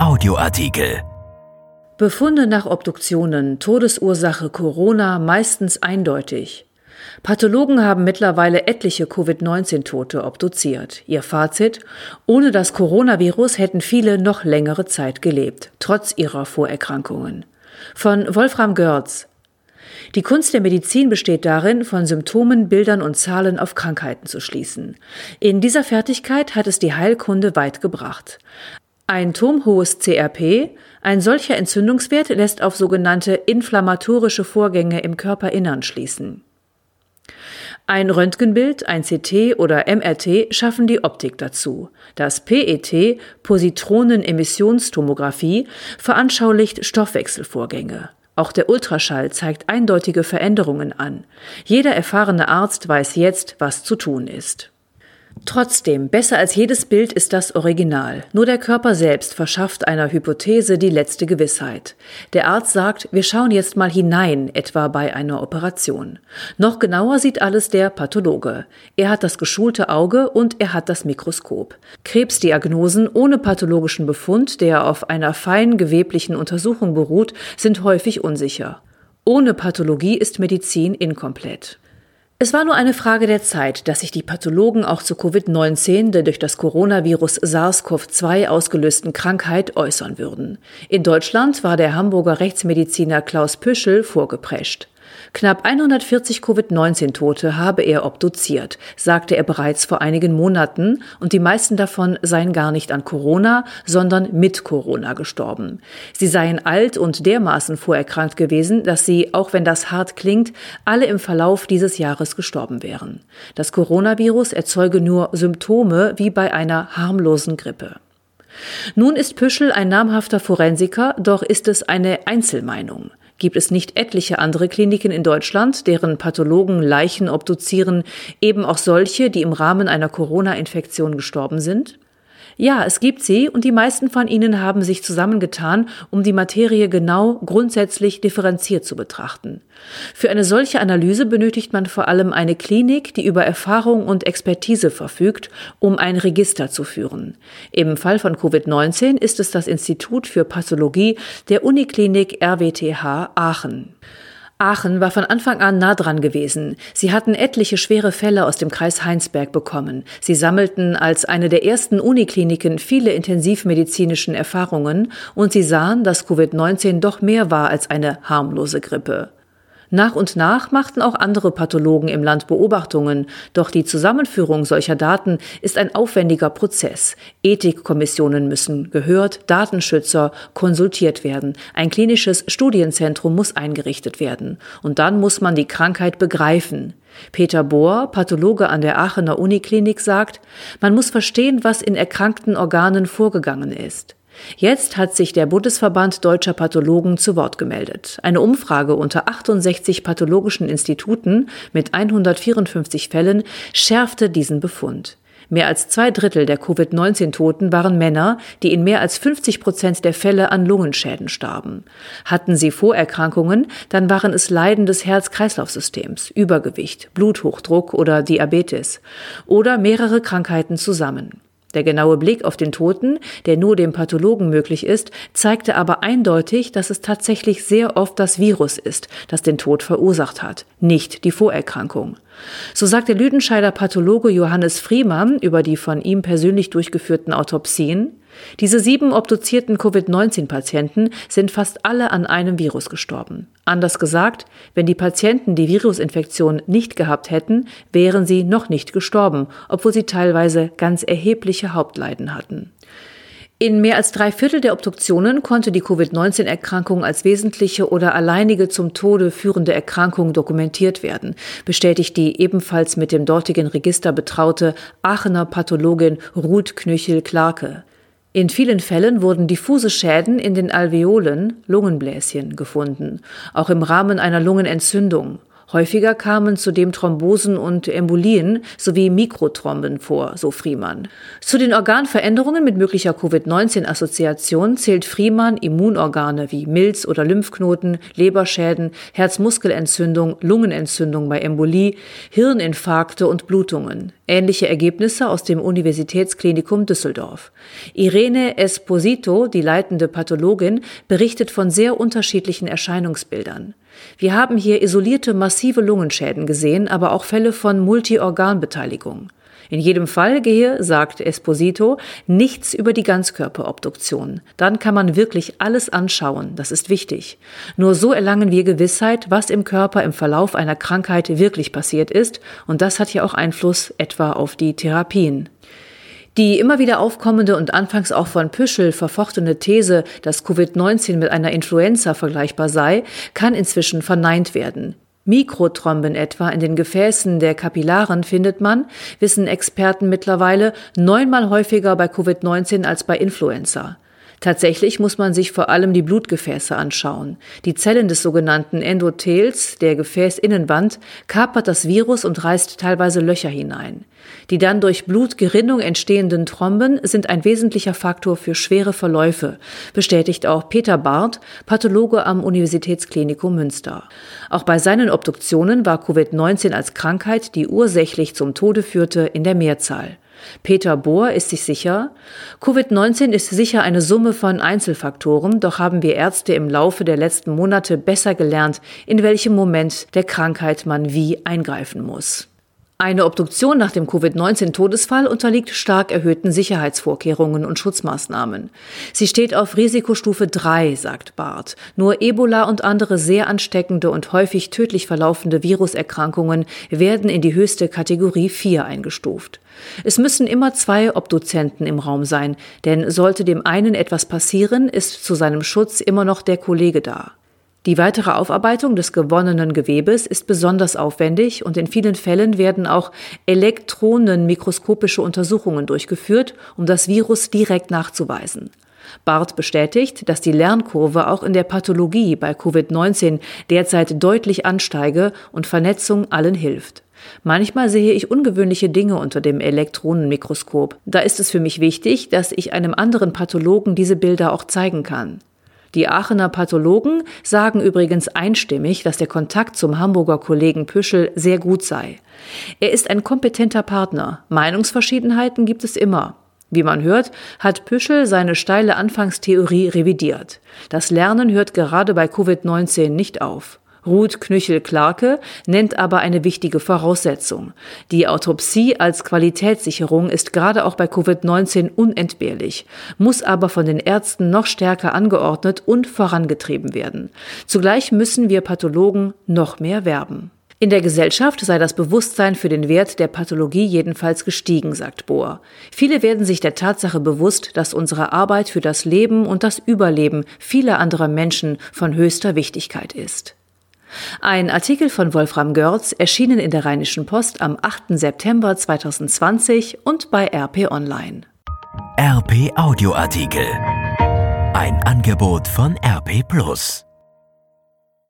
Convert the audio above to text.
Audioartikel. Befunde nach Obduktionen, Todesursache Corona meistens eindeutig. Pathologen haben mittlerweile etliche Covid-19-Tote obduziert. Ihr Fazit? Ohne das Coronavirus hätten viele noch längere Zeit gelebt, trotz ihrer Vorerkrankungen. Von Wolfram Görz. Die Kunst der Medizin besteht darin, von Symptomen, Bildern und Zahlen auf Krankheiten zu schließen. In dieser Fertigkeit hat es die Heilkunde weit gebracht. Ein turmhohes CRP, ein solcher Entzündungswert lässt auf sogenannte inflammatorische Vorgänge im Körperinnern schließen. Ein Röntgenbild, ein CT oder MRT schaffen die Optik dazu. Das PET, Positronenemissionstomographie, veranschaulicht Stoffwechselvorgänge. Auch der Ultraschall zeigt eindeutige Veränderungen an. Jeder erfahrene Arzt weiß jetzt, was zu tun ist. Trotzdem, besser als jedes Bild ist das Original. Nur der Körper selbst verschafft einer Hypothese die letzte Gewissheit. Der Arzt sagt, wir schauen jetzt mal hinein, etwa bei einer Operation. Noch genauer sieht alles der Pathologe. Er hat das geschulte Auge und er hat das Mikroskop. Krebsdiagnosen ohne pathologischen Befund, der auf einer fein geweblichen Untersuchung beruht, sind häufig unsicher. Ohne Pathologie ist Medizin inkomplett. Es war nur eine Frage der Zeit, dass sich die Pathologen auch zu Covid-19, der durch das Coronavirus SARS-CoV-2 ausgelösten Krankheit, äußern würden. In Deutschland war der Hamburger Rechtsmediziner Klaus Püschel vorgeprescht. Knapp 140 Covid-19-Tote habe er obduziert, sagte er bereits vor einigen Monaten, und die meisten davon seien gar nicht an Corona, sondern mit Corona gestorben. Sie seien alt und dermaßen vorerkrankt gewesen, dass sie, auch wenn das hart klingt, alle im Verlauf dieses Jahres gestorben wären. Das Coronavirus erzeuge nur Symptome wie bei einer harmlosen Grippe. Nun ist Püschel ein namhafter Forensiker, doch ist es eine Einzelmeinung. Gibt es nicht etliche andere Kliniken in Deutschland, deren Pathologen Leichen obduzieren, eben auch solche, die im Rahmen einer Corona-Infektion gestorben sind? Ja, es gibt sie und die meisten von ihnen haben sich zusammengetan, um die Materie genau, grundsätzlich differenziert zu betrachten. Für eine solche Analyse benötigt man vor allem eine Klinik, die über Erfahrung und Expertise verfügt, um ein Register zu führen. Im Fall von Covid-19 ist es das Institut für Pathologie der Uniklinik RWTH Aachen. Aachen war von Anfang an nah dran gewesen. Sie hatten etliche schwere Fälle aus dem Kreis Heinsberg bekommen. Sie sammelten als eine der ersten Unikliniken viele intensivmedizinischen Erfahrungen und sie sahen, dass Covid-19 doch mehr war als eine harmlose Grippe. Nach und nach machten auch andere Pathologen im Land Beobachtungen, doch die Zusammenführung solcher Daten ist ein aufwendiger Prozess. Ethikkommissionen müssen gehört, Datenschützer konsultiert werden, ein klinisches Studienzentrum muss eingerichtet werden und dann muss man die Krankheit begreifen. Peter Bohr, Pathologe an der Aachener Uniklinik, sagt, man muss verstehen, was in erkrankten Organen vorgegangen ist. Jetzt hat sich der Bundesverband deutscher Pathologen zu Wort gemeldet. Eine Umfrage unter 68 pathologischen Instituten mit 154 Fällen schärfte diesen Befund. Mehr als zwei Drittel der Covid-19-Toten waren Männer, die in mehr als 50 Prozent der Fälle an Lungenschäden starben. Hatten sie Vorerkrankungen, dann waren es Leiden des Herz-Kreislauf-Systems, Übergewicht, Bluthochdruck oder Diabetes oder mehrere Krankheiten zusammen. Der genaue Blick auf den Toten, der nur dem Pathologen möglich ist, zeigte aber eindeutig, dass es tatsächlich sehr oft das Virus ist, das den Tod verursacht hat, nicht die Vorerkrankung. So sagt der Lüdenscheider Pathologe Johannes Friemann über die von ihm persönlich durchgeführten Autopsien, diese sieben obduzierten Covid-19-Patienten sind fast alle an einem Virus gestorben. Anders gesagt, wenn die Patienten die Virusinfektion nicht gehabt hätten, wären sie noch nicht gestorben, obwohl sie teilweise ganz erhebliche Hauptleiden hatten. In mehr als drei Viertel der Obduktionen konnte die Covid-19-Erkrankung als wesentliche oder alleinige zum Tode führende Erkrankung dokumentiert werden, bestätigt die ebenfalls mit dem dortigen Register betraute Aachener Pathologin Ruth Knöchel-Clarke. In vielen Fällen wurden diffuse Schäden in den Alveolen, Lungenbläschen, gefunden, auch im Rahmen einer Lungenentzündung. Häufiger kamen zudem Thrombosen und Embolien sowie Mikrothromben vor, so Friemann. Zu den Organveränderungen mit möglicher Covid-19-Assoziation zählt Friemann Immunorgane wie Milz- oder Lymphknoten, Leberschäden, Herzmuskelentzündung, Lungenentzündung bei Embolie, Hirninfarkte und Blutungen. Ähnliche Ergebnisse aus dem Universitätsklinikum Düsseldorf. Irene Esposito, die leitende Pathologin, berichtet von sehr unterschiedlichen Erscheinungsbildern. Wir haben hier isolierte massive Lungenschäden gesehen, aber auch Fälle von Multiorganbeteiligung. In jedem Fall gehe, sagt Esposito, nichts über die Ganzkörperobduktion. Dann kann man wirklich alles anschauen, das ist wichtig. Nur so erlangen wir Gewissheit, was im Körper im Verlauf einer Krankheit wirklich passiert ist, und das hat ja auch Einfluss etwa auf die Therapien. Die immer wieder aufkommende und anfangs auch von Püschel verfochtene These, dass Covid-19 mit einer Influenza vergleichbar sei, kann inzwischen verneint werden. Mikrothromben etwa in den Gefäßen der Kapillaren findet man, wissen Experten mittlerweile, neunmal häufiger bei Covid-19 als bei Influenza. Tatsächlich muss man sich vor allem die Blutgefäße anschauen. Die Zellen des sogenannten Endothels, der Gefäßinnenwand, kapert das Virus und reißt teilweise Löcher hinein. Die dann durch Blutgerinnung entstehenden Thromben sind ein wesentlicher Faktor für schwere Verläufe, bestätigt auch Peter Barth, Pathologe am Universitätsklinikum Münster. Auch bei seinen Obduktionen war Covid-19 als Krankheit, die ursächlich zum Tode führte, in der Mehrzahl. Peter Bohr ist sich sicher, Covid-19 ist sicher eine Summe von Einzelfaktoren, doch haben wir Ärzte im Laufe der letzten Monate besser gelernt, in welchem Moment der Krankheit man wie eingreifen muss. Eine Obduktion nach dem Covid-19-Todesfall unterliegt stark erhöhten Sicherheitsvorkehrungen und Schutzmaßnahmen. Sie steht auf Risikostufe 3, sagt Barth. Nur Ebola und andere sehr ansteckende und häufig tödlich verlaufende Viruserkrankungen werden in die höchste Kategorie 4 eingestuft. Es müssen immer zwei Obduzenten im Raum sein, denn sollte dem einen etwas passieren, ist zu seinem Schutz immer noch der Kollege da. Die weitere Aufarbeitung des gewonnenen Gewebes ist besonders aufwendig und in vielen Fällen werden auch elektronenmikroskopische Untersuchungen durchgeführt, um das Virus direkt nachzuweisen. Barth bestätigt, dass die Lernkurve auch in der Pathologie bei Covid-19 derzeit deutlich ansteige und Vernetzung allen hilft. Manchmal sehe ich ungewöhnliche Dinge unter dem Elektronenmikroskop. Da ist es für mich wichtig, dass ich einem anderen Pathologen diese Bilder auch zeigen kann. Die Aachener Pathologen sagen übrigens einstimmig, dass der Kontakt zum Hamburger Kollegen Püschel sehr gut sei. Er ist ein kompetenter Partner. Meinungsverschiedenheiten gibt es immer. Wie man hört, hat Püschel seine steile Anfangstheorie revidiert. Das Lernen hört gerade bei Covid-19 nicht auf. Ruth Knüchel-Clarke nennt aber eine wichtige Voraussetzung. Die Autopsie als Qualitätssicherung ist gerade auch bei Covid-19 unentbehrlich, muss aber von den Ärzten noch stärker angeordnet und vorangetrieben werden. Zugleich müssen wir Pathologen noch mehr werben. In der Gesellschaft sei das Bewusstsein für den Wert der Pathologie jedenfalls gestiegen, sagt Bohr. Viele werden sich der Tatsache bewusst, dass unsere Arbeit für das Leben und das Überleben vieler anderer Menschen von höchster Wichtigkeit ist. Ein Artikel von Wolfram Görz erschienen in der Rheinischen Post am 8. September 2020 und bei RP Online. RP Audioartikel. Ein Angebot von RP Plus.